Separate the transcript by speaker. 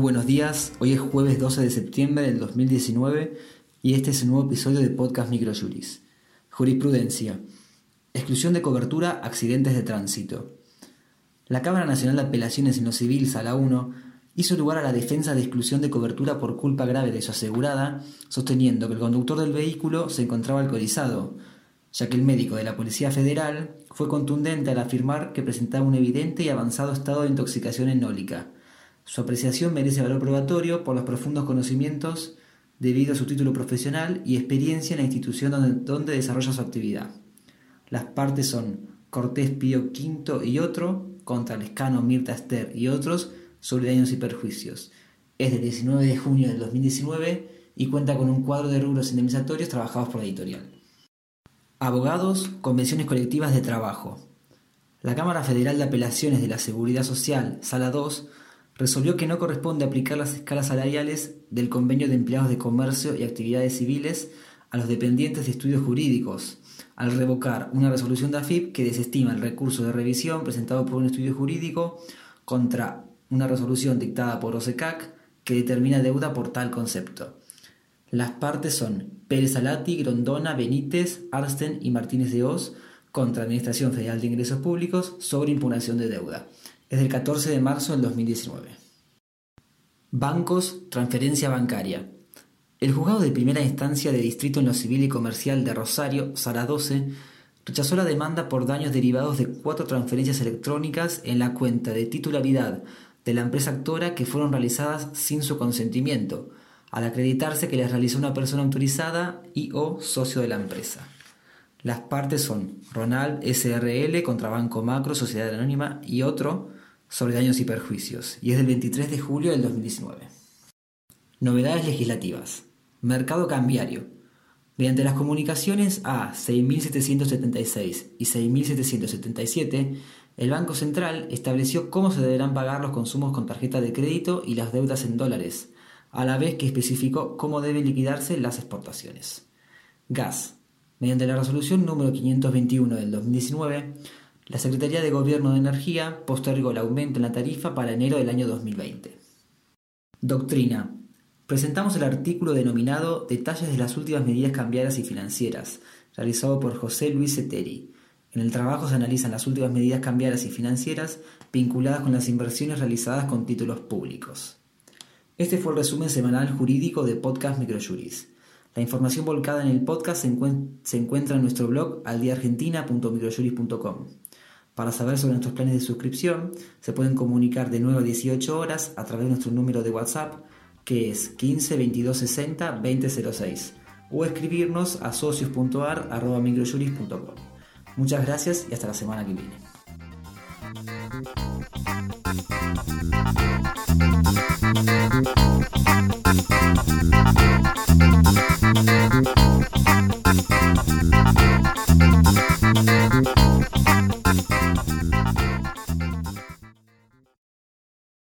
Speaker 1: días. Hoy es jueves 12 de septiembre del 2019 y este es el nuevo episodio de Podcast Microjuris. Jurisprudencia. Exclusión de cobertura, accidentes de tránsito. La Cámara Nacional de Apelaciones en lo Civil, Sala 1, hizo lugar a la defensa de exclusión de cobertura por culpa grave de su asegurada, sosteniendo que el conductor del vehículo se encontraba alcoholizado, ya que el médico de la Policía Federal fue contundente al afirmar que presentaba un evidente y avanzado estado de intoxicación enólica. Su apreciación merece valor probatorio por los profundos conocimientos debido a su título profesional y experiencia en la institución donde, desarrolla su actividad. Las partes son Cortés Pío V y otro, contra Lescano, Mirta Esther y otros, sobre daños y perjuicios. Es del 19 de junio del 2019 y cuenta con un cuadro de rubros indemnizatorios trabajados por la editorial. Abogados, convenciones colectivas de trabajo. La Cámara Federal de Apelaciones de la Seguridad Social, Sala 2, resolvió que no corresponde aplicar las escalas salariales del convenio de empleados de comercio y actividades civiles a los dependientes de estudios jurídicos, al revocar una resolución de AFIP que desestima el recurso de revisión presentado por un estudio jurídico contra una resolución dictada por OSECAC que determina deuda por tal concepto. Las partes son Pérez Alati, Grondona, Benítez, Arsten y Martínez de Oz contra Administración Federal de Ingresos Públicos sobre impugnación de deuda. Es del 14 de marzo del 2019. Bancos, transferencia bancaria. El juzgado de primera instancia de Distrito en lo Civil y Comercial de Rosario, Sala 12, rechazó la demanda por daños derivados de cuatro transferencias electrónicas en la cuenta de titularidad de la empresa actora que fueron realizadas sin su consentimiento, al acreditarse que las realizó una persona autorizada y o socio de la empresa. Las partes son Ronald SRL contra Banco Macro, Sociedad Anónima y otro sobre daños y perjuicios, y es del 23 de julio del 2019. Novedades legislativas. Mercado cambiario. Mediante las comunicaciones A 6776 y 6777, el Banco Central estableció cómo se deberán pagar los consumos con tarjeta de crédito y las deudas en dólares, a la vez que especificó cómo deben liquidarse las exportaciones. Gas. Mediante la resolución número 521 del 2019, la Secretaría de Gobierno de Energía postergó el aumento en la tarifa para enero del año 2020. Doctrina. Presentamos el artículo denominado Detalles de las últimas medidas cambiarias y financieras, realizado por José Luis Eteri. En el trabajo se analizan las últimas medidas cambiarias y financieras vinculadas con las inversiones realizadas con títulos públicos. Este fue el resumen semanal jurídico de Podcast Microjuris. La información volcada en el podcast se, encuentra en nuestro blog aldiargentina.microjuris.com. Para saber sobre nuestros planes de suscripción, se pueden comunicar de 9 a 18 horas a través de nuestro número de WhatsApp, que es 15 22 60 2006, o escribirnos a socios.ar.microjuris.com. Muchas gracias y hasta la semana que viene.